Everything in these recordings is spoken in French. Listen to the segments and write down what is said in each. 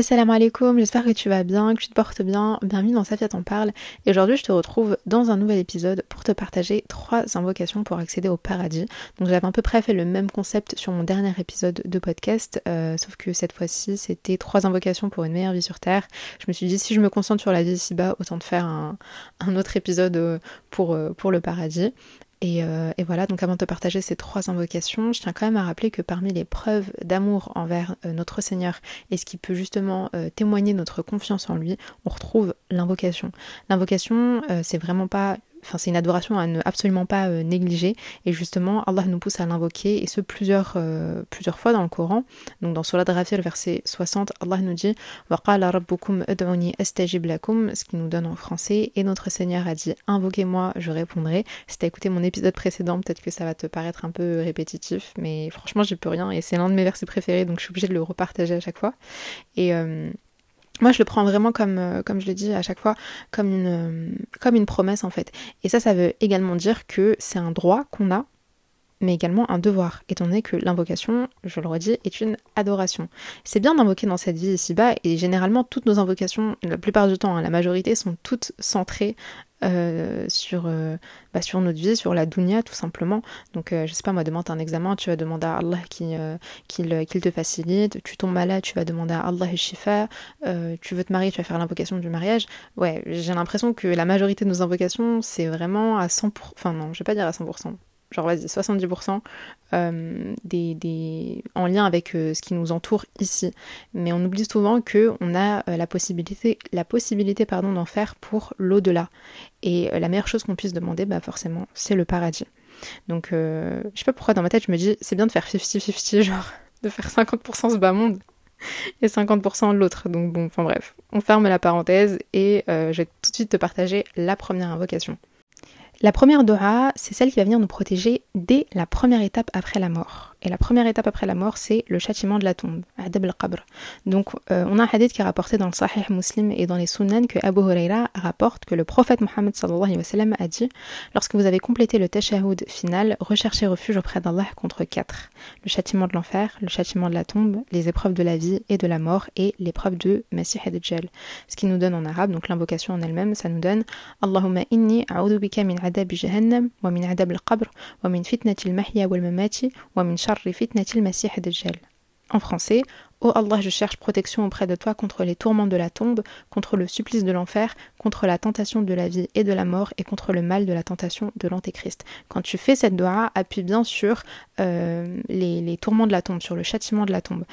Assalamu alaikum, j'espère que tu vas bien, que tu te portes bien. Bienvenue dans Safia t'en parle. Et aujourd'hui, je te retrouve dans un nouvel épisode pour te partager trois invocations pour accéder au paradis. Donc, j'avais à peu près fait le même concept sur mon dernier épisode de podcast, euh, sauf que cette fois-ci, c'était trois invocations pour une meilleure vie sur Terre. Je me suis dit, si je me concentre sur la vie ici-bas, autant de faire un, autre épisode euh, pour, euh, pour le paradis. Euh, et, voilà, donc avant de partager ces trois invocations, je tiens quand même à rappeler que parmi les preuves d'amour envers euh, notre Seigneur et ce qui peut justement euh, témoigner notre confiance en lui, on retrouve l'invocation. L'invocation, c'est vraiment pas Enfin, c'est une adoration à ne absolument pas euh, négliger. Et justement, Allah nous pousse à l'invoquer, et ce plusieurs, euh, plusieurs fois dans le Coran. Donc dans Surah Rafir, verset 60, Allah nous dit ce qui nous donne en français. Et notre Seigneur a dit Invoquez-moi, je répondrai. Si tu as écouté mon épisode précédent, peut-être que ça va te paraître un peu répétitif, mais franchement, j'y peux rien. Et c'est l'un de mes versets préférés, donc je suis obligée de le repartager à chaque fois. Et. Euh, moi, je le prends vraiment comme, euh, comme je l'ai dit à chaque fois, comme une, euh, comme une promesse en fait. Et ça, ça veut également dire que c'est un droit qu'on a, mais également un devoir, étant donné que l'invocation, je le redis, est une adoration. C'est bien d'invoquer dans cette vie ici-bas, et généralement toutes nos invocations, la plupart du temps, hein, la majorité, sont toutes centrées euh, sur, euh, bah, sur notre vie, sur la dunya tout simplement. Donc euh, je sais pas moi, demande un examen, tu vas demander à Allah qu'il te facilite, tu tombes malade, tu vas demander à Allah shifa, tu veux te marier, tu vas faire l'invocation du mariage. Ouais, j'ai l'impression que la majorité de nos invocations, c'est vraiment à 100%, enfin non, je vais pas dire à 100%, genre vas-y, 70% euh, des, en lien avec euh, ce qui nous entoure ici. Mais on oublie souvent qu'on a euh, la possibilité, la possibilité pardon, d'en faire pour l'au-delà. Et la meilleure chose qu'on puisse demander, bah forcément, c'est le paradis. Donc je sais pas pourquoi dans ma tête je me dis c'est bien de faire 50-50, genre de faire 50% ce bas monde et 50% l'autre. Donc bon, enfin bref, on ferme la parenthèse et je vais tout de suite te partager la première invocation. La première Dora, c'est celle qui va venir nous protéger dès la première étape après la mort. Et la première étape après la mort, c'est le châtiment de la tombe, Adab al-Qabr. Donc, euh, on a un hadith qui est rapporté dans le Sahih Muslim et dans les Sunan que Abu Huraira rapporte que le prophète Mohammed a dit Lorsque vous avez complété le tashahhud final, recherchez refuge auprès d'Allah contre quatre le châtiment de l'enfer, le châtiment de la tombe, les épreuves de la vie et de la mort et l'épreuve de Masih ad-Dajjal. Ce qui nous donne en arabe, donc l'invocation en elle-même, ça nous donne Allahumma inni a'udhu bika min adab jahannam wa min adab al-qabr wa min fitnati al-mahya wal mamati wa min en français, Ô Allah, je cherche protection auprès de toi contre les tourments de la tombe, contre le supplice de l'enfer, contre la tentation de la vie et de la mort et contre le mal de la tentation de l'antéchrist. Quand tu fais cette doha, appuie bien sur euh, les, les tourments de la tombe, sur le châtiment de la tombe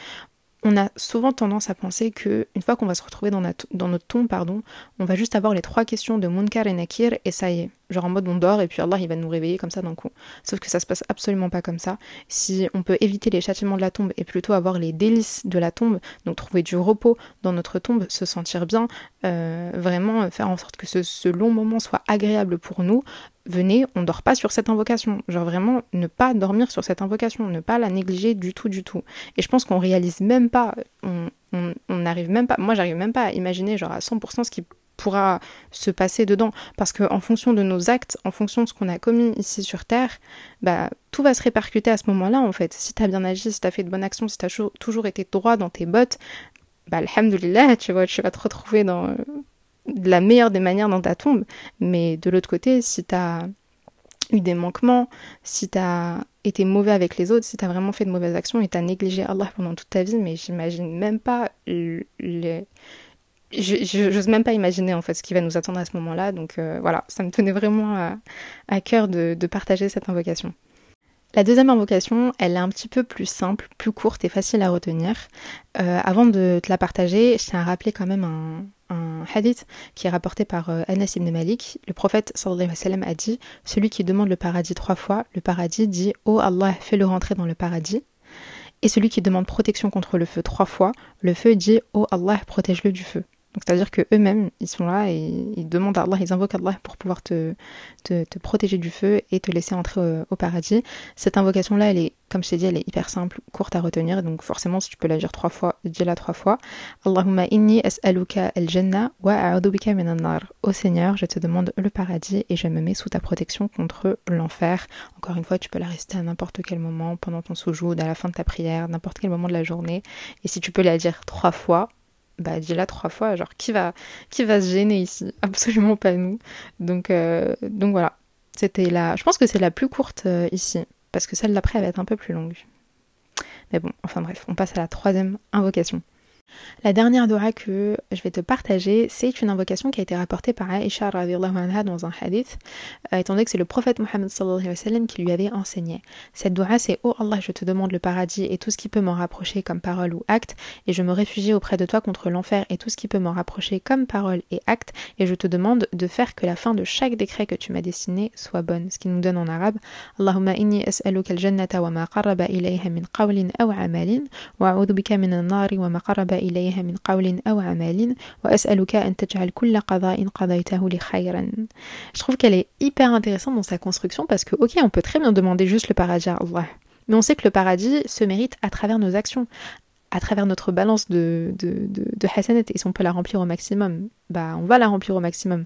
on a souvent tendance à penser que une fois qu'on va se retrouver dans, notre, tombe, pardon, on va juste avoir les trois questions de Munkar et Nakir et ça y est. Genre en mode on dort et puis Allah il va nous réveiller comme ça d'un coup. Sauf que ça se passe absolument pas comme ça. Si on peut éviter les châtiments de la tombe et plutôt avoir les délices de la tombe, donc trouver du repos dans notre tombe, se sentir bien, euh, vraiment faire en sorte que ce long moment soit agréable pour nous, venez, on dort pas sur cette invocation. Genre vraiment, ne pas dormir sur cette invocation, ne pas la négliger du tout, du tout. Et je pense qu'on réalise même pas, on n'arrive même pas, moi j'arrive même pas à imaginer genre à 100% ce qui pourra se passer dedans. Parce qu'en fonction de nos actes, en fonction de ce qu'on a commis ici sur Terre, bah, tout va se répercuter à ce moment-là en fait. Si tu bien agi, si tu fait de bonnes actions, si tu toujours été droit dans tes bottes, bah alhamdoulilah, tu vois, tu vas te retrouver dans de la meilleure des manières dans ta tombe. Mais de l'autre côté, si tu eu des manquements, si tu été mauvais avec les autres, si tu vraiment fait de mauvaises actions et tu négligé Allah pendant toute ta vie, mais j'imagine même pas les... J'ose même pas imaginer en fait ce qui va nous attendre à ce moment-là. Donc euh, voilà, ça me tenait vraiment à, cœur de, partager cette invocation. La deuxième invocation, elle est un petit peu plus simple, plus courte et facile à retenir. Euh, avant de te la partager, je tiens à rappeler quand même un, hadith qui est rapporté par euh, Anas ibn Malik. Le prophète sallallahu alayhi a dit Celui qui demande le paradis trois fois, le paradis dit Oh Allah, fais-le rentrer dans le paradis. Et celui qui demande protection contre le feu trois fois, le feu dit Oh Allah, protège-le du feu c'est-à-dire que eux-mêmes, ils sont là et ils demandent à Allah, ils invoquent Allah pour pouvoir te, te, protéger du feu et te laisser entrer au, paradis. Cette invocation-là, elle est, comme je t'ai dit, elle est hyper simple, courte à retenir. Donc forcément, si tu peux la dire trois fois, dis-la trois fois. Allahumma inni as'aluka al-jannah wa a'udhu bika minan nar. Ô Seigneur, je te demande le paradis et je me mets sous ta protection contre l'enfer. Encore une fois, tu peux la réciter à n'importe quel moment, pendant ton soujoud, à la fin de ta prière, n'importe quel moment de la journée. Et si tu peux la dire trois fois, bah dis-la trois fois. Genre, qui va, qui va se gêner ici? Absolument pas nous. Donc, euh, donc voilà. C'était la. Je pense que c'est la plus courte euh, ici. Parce que celle d'après, elle va être un peu plus longue. Mais bon, enfin bref, on passe à la troisième invocation. La dernière dua que je vais te partager, c'est une invocation qui a été rapportée par Aisha anha dans un hadith, euh, étant donné que c'est le prophète Mohammed qui lui avait enseigné. Cette dua, c'est Oh Allah, je te demande le paradis et tout ce qui peut m'en rapprocher comme parole ou acte, et je me réfugie auprès de toi contre l'enfer et tout ce qui peut m'en rapprocher comme parole et acte, et je te demande de faire que la fin de chaque décret que tu m'as dessiné soit bonne. Ce qui nous donne en arabe Allahumma inni as'aluka al-jannata wa ma qarraba min qawlin aw amalin, wa bika min wa ma je trouve qu'elle est hyper intéressante dans sa construction parce que, ok, on peut très bien demander juste le paradis à Allah. Mais on sait que le paradis se mérite à travers nos actions, à travers notre balance de, de, de, hasanat. Et si on peut la remplir au maximum, bah on va la remplir au maximum.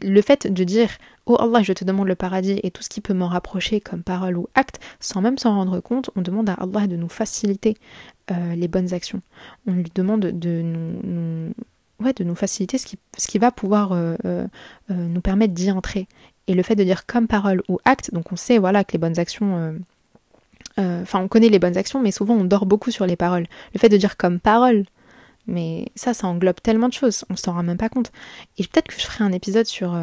Le fait de dire Oh Allah, je te demande le paradis et tout ce qui peut m'en rapprocher comme parole ou acte, sans même s'en rendre compte, on demande à Allah de nous faciliter euh, les bonnes actions. On lui demande de nous, faciliter ce qui, ce qui va pouvoir euh, euh, nous permettre d'y entrer. Et le fait de dire comme parole ou acte, donc on sait voilà que les bonnes actions, enfin on connaît les bonnes actions, mais souvent on dort beaucoup sur les paroles. Le fait de dire comme parole, mais ça, ça englobe tellement de choses, on s'en rend même pas compte. Et peut-être que je ferai un épisode sur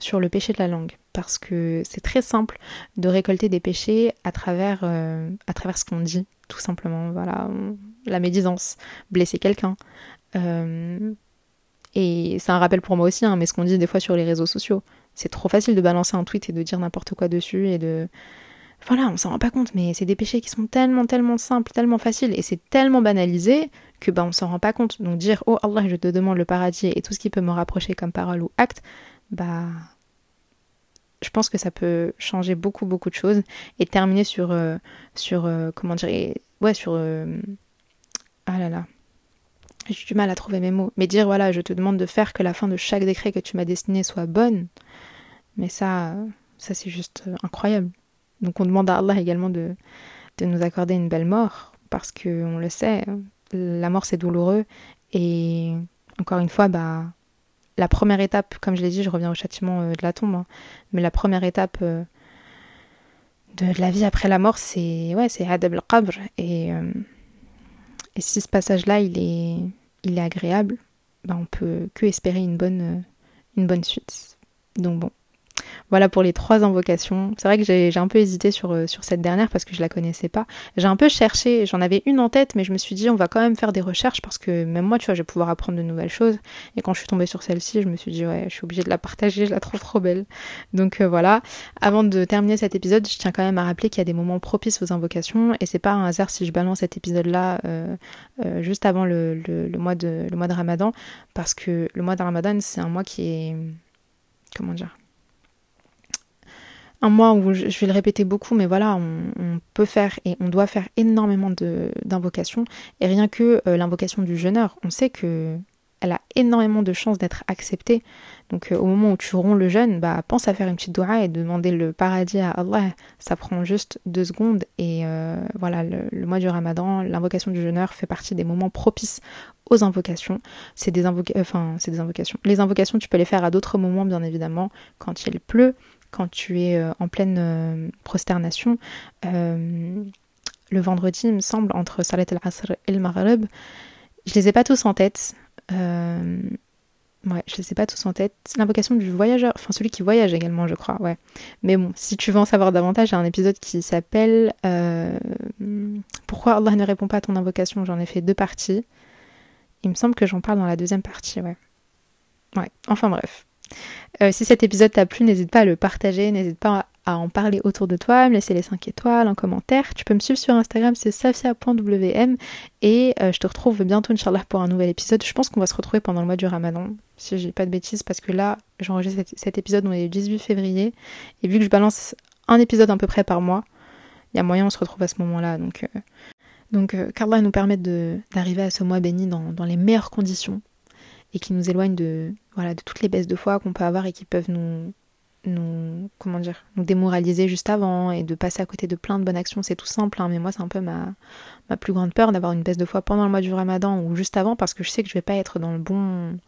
sur le péché de la langue parce que c'est très simple de récolter des péchés à travers, à travers ce qu'on dit tout simplement. Voilà, la médisance, blesser quelqu'un. Euh, et c'est un rappel pour moi aussi, hein, mais ce qu'on dit des fois sur les réseaux sociaux, c'est trop facile de balancer un tweet et de dire n'importe quoi dessus et de. Voilà, on s'en rend pas compte, mais c'est des péchés qui sont tellement, tellement simples, tellement faciles et c'est tellement banalisé que ben on s'en rend pas compte. Donc dire oh Allah, je te demande le paradis et tout ce qui peut me rapprocher comme parole ou acte, bah je pense que ça peut changer beaucoup beaucoup de choses. Et terminer sur euh, sur euh, comment dire ouais sur euh, ah là là j'ai du mal à trouver mes mots. Mais dire voilà je te demande de faire que la fin de chaque décret que tu m'as destiné soit bonne mais ça ça c'est juste incroyable donc on demande à Allah également de nous accorder une belle mort parce que on le sait la mort c'est douloureux et encore une fois bah la première étape, comme je l'ai dit, je reviens au châtiment euh, de la tombe, hein, mais la première étape euh, de, la vie après la mort, c'est ouais, c'est Adab al-Qabr. Et, euh, et si ce passage-là, il est, agréable, ben on peut que espérer une bonne, une bonne suite. Donc bon, voilà pour les trois invocations. C'est vrai que j'ai un peu hésité sur, euh, sur cette dernière parce que je la connaissais pas. J'ai un peu cherché, j'en avais une en tête, mais je me suis dit on va quand même faire des recherches parce que même moi, tu vois, je vais pouvoir apprendre de nouvelles choses. Et quand je suis tombée sur celle-ci, je me suis dit ouais, je suis obligée de la partager, je la trouve trop belle. Donc euh, voilà. Avant de terminer cet épisode, je tiens quand même à rappeler qu'il y a des moments propices aux invocations et c'est pas un hasard si je balance cet épisode-là euh, juste avant mois de, le mois de Ramadan parce que le mois de Ramadan, c'est un mois qui est comment dire un mois où je vais le répéter beaucoup, mais voilà, on, peut faire et on doit faire énormément d'invocations. Et rien que euh, l'invocation du jeûneur, on sait que elle a énormément de chances d'être acceptée. Donc euh, au moment où tu romps le jeûne, bah, pense à faire une petite doua et demander le paradis à Allah. Ça prend juste deux secondes. Et euh, voilà, le, mois du ramadan, l'invocation du jeûneur fait partie des moments propices aux invocations. C'est des, enfin, c'est des invocations. Les invocations, tu peux les faire à d'autres moments, bien évidemment, quand il pleut, quand tu es euh, en pleine euh, prosternation. Euh, le vendredi, il me semble, entre Salat al-Asr et le Maghrib. Je les ai pas tous en tête. Ouais, je les ai pas tous en tête. L'invocation du voyageur, enfin celui qui voyage également, je crois, ouais. Mais bon, si tu veux en savoir davantage, a un épisode qui s'appelle Pourquoi Allah ne répond pas à ton invocation? J'en ai fait deux parties. Il me semble que j'en parle dans la deuxième partie, ouais. Ouais, enfin bref. Euh, si cet épisode t'a plu, n'hésite pas à le partager, n'hésite pas à en parler autour de toi, me laisser les 5 étoiles en commentaire. Tu peux me suivre sur Instagram, c'est safia.wm et euh, je te retrouve bientôt, Inch'Allah, pour un nouvel épisode. Je pense qu'on va se retrouver pendant le mois du ramadan, si j'ai pas de bêtises, parce que là, j'enregistre cet, épisode, on est le 18 février, et vu que je balance un épisode à peu près par mois, il y a moyen on se retrouve à ce moment-là. Donc, euh, donc qu'Allah nous permette d'arriver à ce mois béni dans les meilleures conditions et qui nous éloignent de, voilà, de toutes les baisses de foi qu'on peut avoir et qui peuvent nous, nous, comment dire, nous démoraliser juste avant et de passer à côté de plein de bonnes actions. C'est tout simple, hein, mais moi c'est un peu ma, ma plus grande peur d'avoir une baisse de foi pendant le mois du ramadan ou juste avant parce que je sais que je vais pas être dans le bon...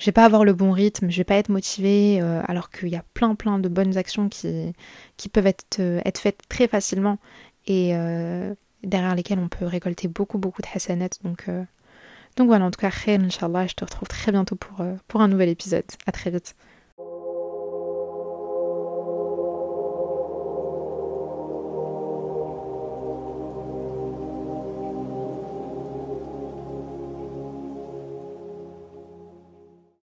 Je vais pas avoir le bon rythme, je vais pas être motivée euh, alors qu'il y a plein plein de bonnes actions qui, qui peuvent être, euh, être faites très facilement et euh, derrière lesquelles on peut récolter beaucoup beaucoup de hasanat. Donc, donc voilà, en tout cas, khair, Inch'Allah, je te retrouve très bientôt pour, pour un nouvel épisode. À très vite.